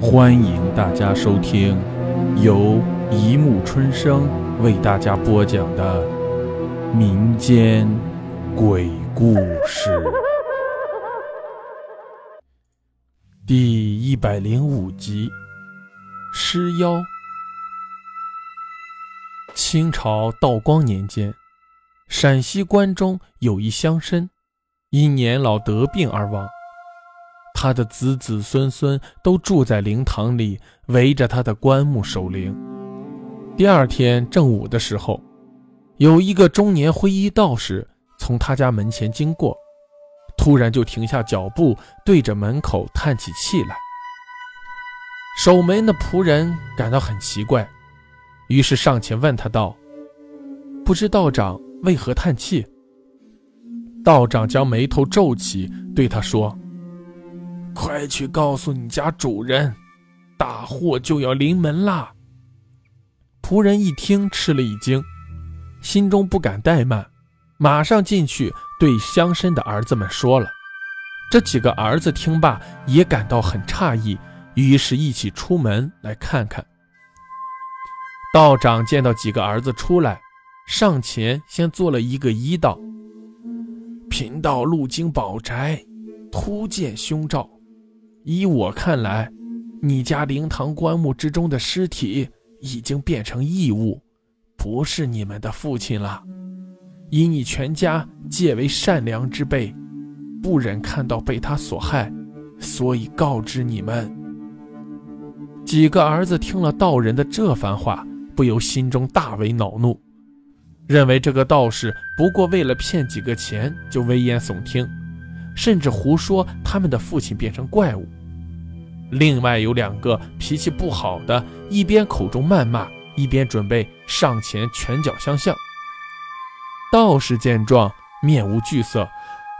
欢迎大家收听由一木春生为大家播讲的民间鬼故事第一百零五集《尸妖》。清朝道光年间，陕西关中有一乡绅，因年老得病而亡。他的子子孙孙都住在灵堂里，围着他的棺木守灵。第二天正午的时候，有一个中年灰衣道士从他家门前经过，突然就停下脚步，对着门口叹起气来。守门的仆人感到很奇怪，于是上前问他道：“不知道长为何叹气？”道长将眉头皱起，对他说。快去告诉你家主人，大祸就要临门啦！仆人一听，吃了一惊，心中不敢怠慢，马上进去对乡绅的儿子们说了。这几个儿子听罢，也感到很诧异，于是一起出门来看看。道长见到几个儿子出来，上前先做了一个揖道：“贫道路经宝宅，突见凶兆。”依我看来，你家灵堂棺木之中的尸体已经变成异物，不是你们的父亲了。以你全家皆为善良之辈，不忍看到被他所害，所以告知你们。几个儿子听了道人的这番话，不由心中大为恼怒，认为这个道士不过为了骗几个钱就危言耸听，甚至胡说他们的父亲变成怪物。另外有两个脾气不好的，一边口中谩骂，一边准备上前拳脚相向。道士见状，面无惧色，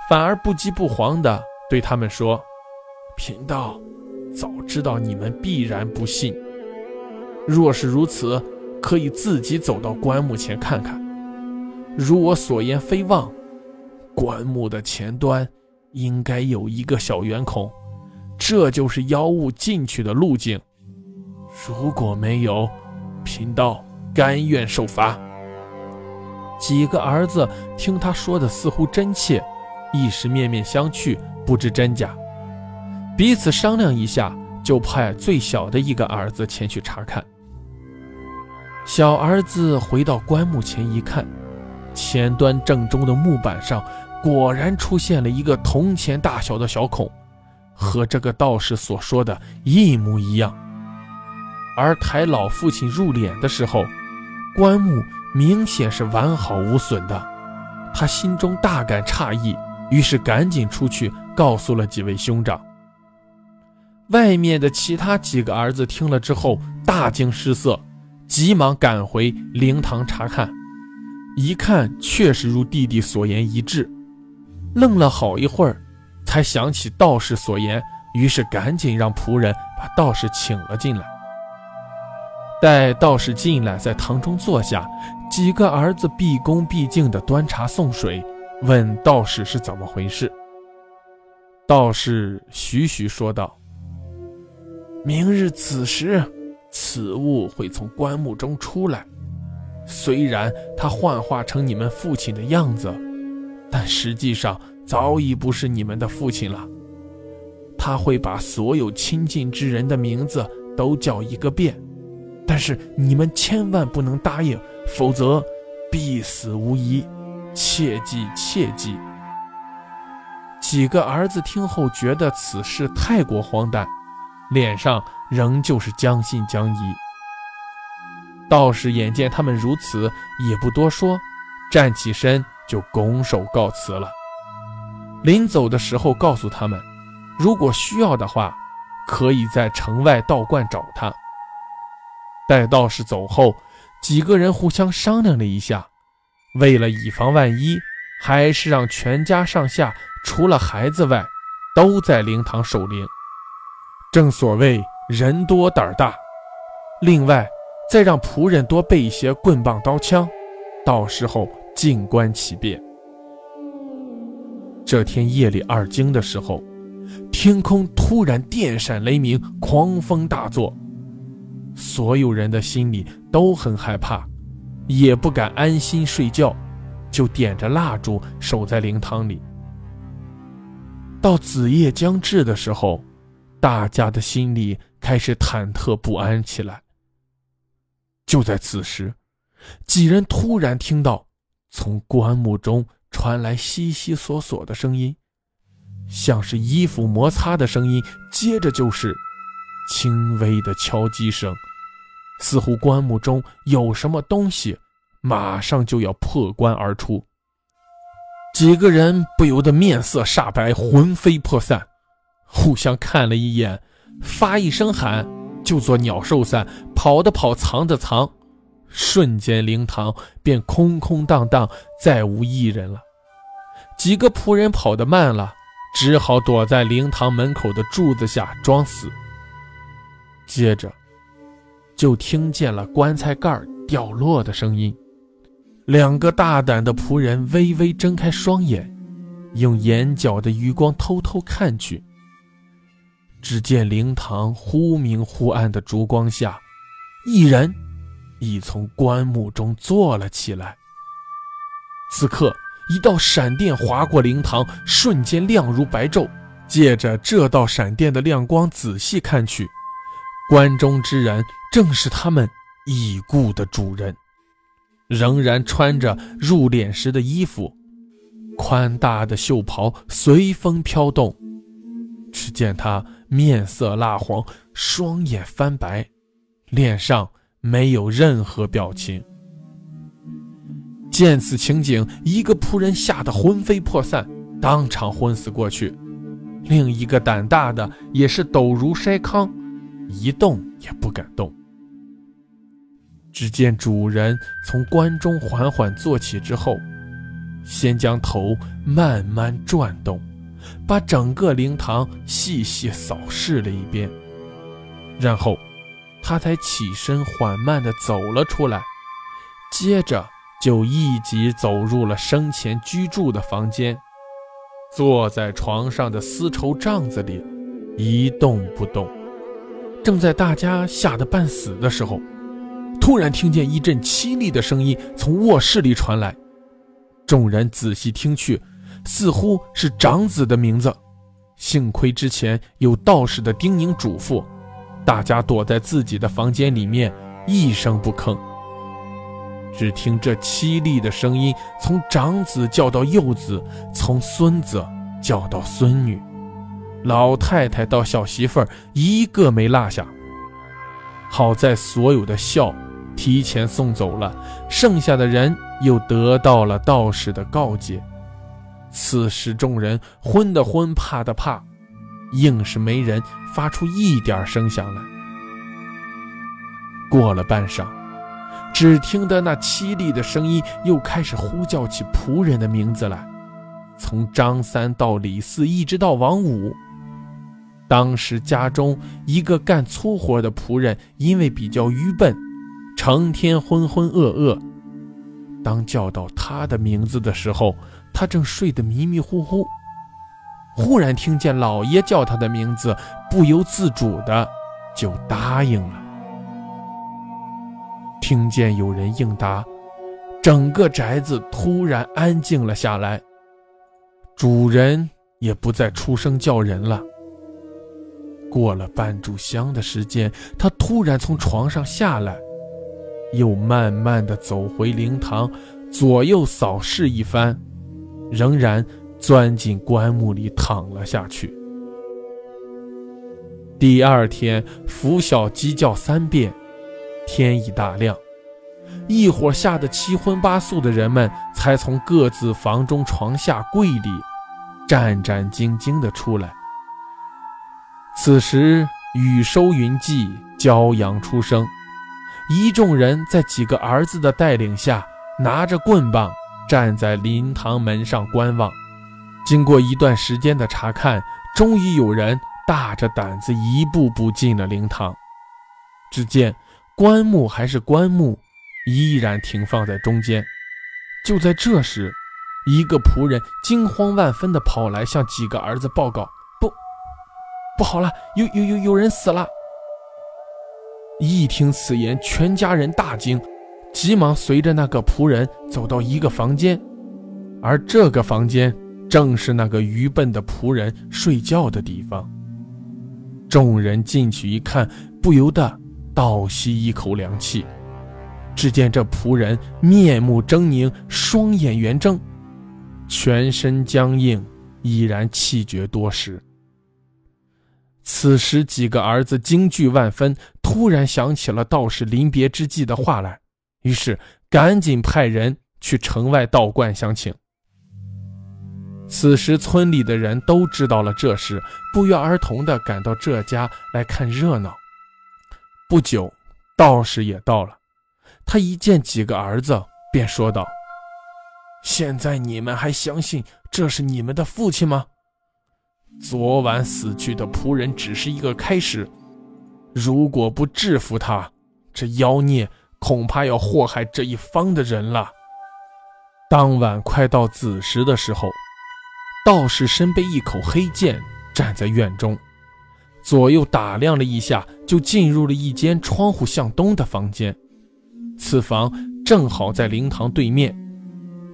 反而不急不慌地对他们说：“贫道早知道你们必然不信。若是如此，可以自己走到棺木前看看。如我所言非妄，棺木的前端应该有一个小圆孔。”这就是妖物进去的路径。如果没有，贫道甘愿受罚。几个儿子听他说的似乎真切，一时面面相觑，不知真假。彼此商量一下，就派最小的一个儿子前去查看。小儿子回到棺木前一看，前端正中的木板上果然出现了一个铜钱大小的小孔。和这个道士所说的一模一样，而抬老父亲入殓的时候，棺木明显是完好无损的。他心中大感诧异，于是赶紧出去告诉了几位兄长。外面的其他几个儿子听了之后大惊失色，急忙赶回灵堂查看，一看确实如弟弟所言一致，愣了好一会儿。才想起道士所言，于是赶紧让仆人把道士请了进来。待道士进来，在堂中坐下，几个儿子毕恭毕敬地端茶送水，问道士是怎么回事。道士徐徐说道：“明日此时，此物会从棺木中出来。虽然他幻化成你们父亲的样子，但实际上……”早已不是你们的父亲了。他会把所有亲近之人的名字都叫一个遍，但是你们千万不能答应，否则必死无疑。切记切记。几个儿子听后觉得此事太过荒诞，脸上仍旧是将信将疑。道士眼见他们如此，也不多说，站起身就拱手告辞了。临走的时候，告诉他们，如果需要的话，可以在城外道观找他。待道士走后，几个人互相商量了一下，为了以防万一，还是让全家上下除了孩子外，都在灵堂守灵。正所谓人多胆大，另外再让仆人多备一些棍棒刀枪，到时候静观其变。这天夜里二更的时候，天空突然电闪雷鸣，狂风大作，所有人的心里都很害怕，也不敢安心睡觉，就点着蜡烛守在灵堂里。到子夜将至的时候，大家的心里开始忐忑不安起来。就在此时，几人突然听到从棺木中传来悉悉索索的声音。像是衣服摩擦的声音，接着就是轻微的敲击声，似乎棺木中有什么东西，马上就要破棺而出。几个人不由得面色煞白，魂飞魄散，互相看了一眼，发一声喊，就做鸟兽散，跑的跑，藏的藏，瞬间灵堂便空空荡荡，再无一人了。几个仆人跑得慢了。只好躲在灵堂门口的柱子下装死。接着，就听见了棺材盖掉落的声音。两个大胆的仆人微微睁开双眼，用眼角的余光偷偷看去。只见灵堂忽明忽暗的烛光下，一人已从棺木中坐了起来。此刻。一道闪电划过灵堂，瞬间亮如白昼。借着这道闪电的亮光，仔细看去，关中之人正是他们已故的主人，仍然穿着入殓时的衣服，宽大的袖袍随风飘动。只见他面色蜡黄，双眼翻白，脸上没有任何表情。见此情景，一个仆人吓得魂飞魄散，当场昏死过去；另一个胆大的也是抖如筛糠，一动也不敢动。只见主人从棺中缓缓坐起之后，先将头慢慢转动，把整个灵堂细细扫视了一遍，然后他才起身缓慢地走了出来，接着。就一即走入了生前居住的房间，坐在床上的丝绸帐子里，一动不动。正在大家吓得半死的时候，突然听见一阵凄厉的声音从卧室里传来。众人仔细听去，似乎是长子的名字。幸亏之前有道士的叮咛嘱咐，大家躲在自己的房间里面，一声不吭。只听这凄厉的声音，从长子叫到幼子，从孙子叫到孙女，老太太到小媳妇儿，一个没落下。好在所有的孝提前送走了，剩下的人又得到了道士的告诫。此时众人昏的昏，怕的怕，硬是没人发出一点声响来。过了半晌。只听得那凄厉的声音又开始呼叫起仆人的名字来，从张三到李四，一直到王五。当时家中一个干粗活的仆人，因为比较愚笨，成天浑浑噩噩。当叫到他的名字的时候，他正睡得迷迷糊糊，忽然听见老爷叫他的名字，不由自主的就答应了。听见有人应答，整个宅子突然安静了下来，主人也不再出声叫人了。过了半炷香的时间，他突然从床上下来，又慢慢的走回灵堂，左右扫视一番，仍然钻进棺木里躺了下去。第二天，拂晓鸡叫三遍。天已大亮，一伙吓得七荤八素的人们才从各自房中床下柜里战战兢兢地出来。此时雨收云霁，骄阳初升，一众人在几个儿子的带领下，拿着棍棒站在灵堂门上观望。经过一段时间的查看，终于有人大着胆子一步步进了灵堂。只见。棺木还是棺木，依然停放在中间。就在这时，一个仆人惊慌万分地跑来，向几个儿子报告：“不，不好了，有有有有人死了！一听此言，全家人大惊，急忙随着那个仆人走到一个房间，而这个房间正是那个愚笨的仆人睡觉的地方。众人进去一看，不由得倒吸一口凉气。只见这仆人面目狰狞，双眼圆睁，全身僵硬，已然气绝多时。此时，几个儿子惊惧万分，突然想起了道士临别之际的话来，于是赶紧派人去城外道观相请。此时，村里的人都知道了这事，不约而同地赶到这家来看热闹。不久，道士也到了。他一见几个儿子，便说道：“现在你们还相信这是你们的父亲吗？昨晚死去的仆人只是一个开始，如果不制服他，这妖孽恐怕要祸害这一方的人了。”当晚快到子时的时候，道士身背一口黑剑，站在院中，左右打量了一下，就进入了一间窗户向东的房间。此房正好在灵堂对面，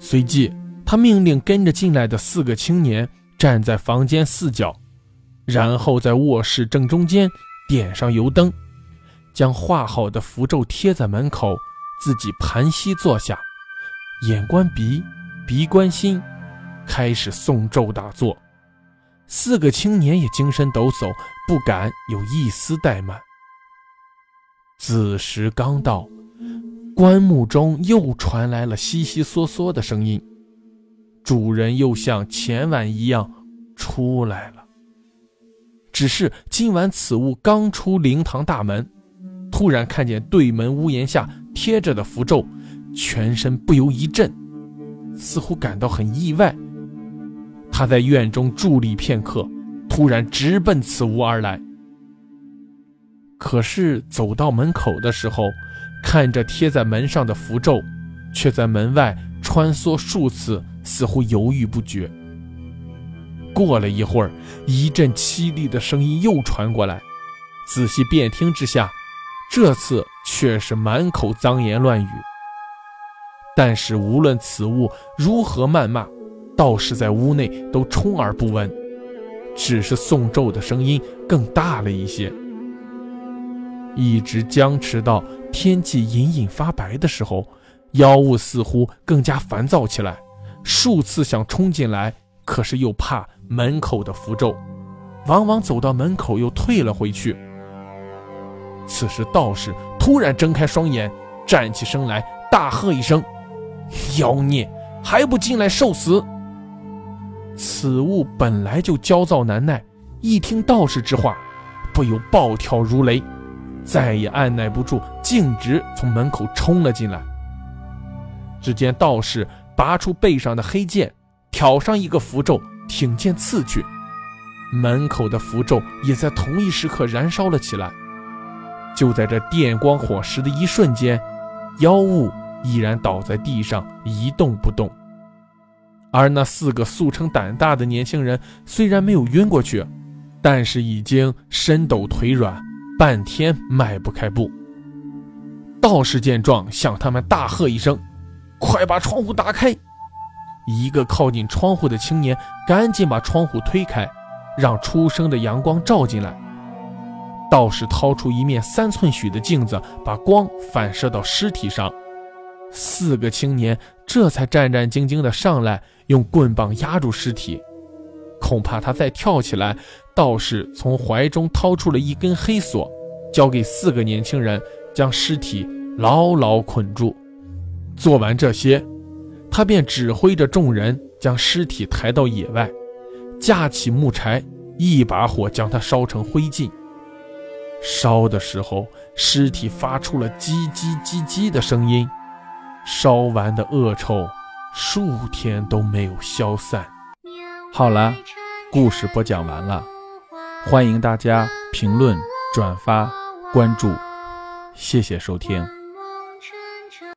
随即他命令跟着进来的四个青年站在房间四角，然后在卧室正中间点上油灯，将画好的符咒贴在门口，自己盘膝坐下，眼观鼻，鼻观心，开始诵咒打坐。四个青年也精神抖擞，不敢有一丝怠慢。子时刚到。棺木中又传来了悉悉嗦嗦的声音，主人又像前晚一样出来了。只是今晚此物刚出灵堂大门，突然看见对门屋檐下贴着的符咒，全身不由一震，似乎感到很意外。他在院中伫立片刻，突然直奔此屋而来。可是走到门口的时候，看着贴在门上的符咒，却在门外穿梭数次，似乎犹豫不决。过了一会儿，一阵凄厉的声音又传过来，仔细辨听之下，这次却是满口脏言乱语。但是无论此物如何谩骂，道士在屋内都充耳不闻，只是诵咒的声音更大了一些。一直僵持到天气隐隐发白的时候，妖物似乎更加烦躁起来，数次想冲进来，可是又怕门口的符咒，往往走到门口又退了回去。此时道士突然睁开双眼，站起身来，大喝一声：“妖孽，还不进来受死！”此物本来就焦躁难耐，一听道士之话，不由暴跳如雷。再也按耐不住，径直从门口冲了进来。只见道士拔出背上的黑剑，挑上一个符咒，挺剑刺去。门口的符咒也在同一时刻燃烧了起来。就在这电光火石的一瞬间，妖物依然倒在地上一动不动。而那四个素称胆大的年轻人，虽然没有晕过去，但是已经身抖腿软。半天迈不开步。道士见状，向他们大喝一声：“快把窗户打开！”一个靠近窗户的青年赶紧把窗户推开，让初升的阳光照进来。道士掏出一面三寸许的镜子，把光反射到尸体上。四个青年这才战战兢兢地上来，用棍棒压住尸体。恐怕他再跳起来。道士从怀中掏出了一根黑索，交给四个年轻人，将尸体牢牢捆住。做完这些，他便指挥着众人将尸体抬到野外，架起木柴，一把火将它烧成灰烬。烧的时候，尸体发出了叽叽叽叽的声音，烧完的恶臭数天都没有消散。好了，故事播讲完了。欢迎大家评论、转发、关注，谢谢收听。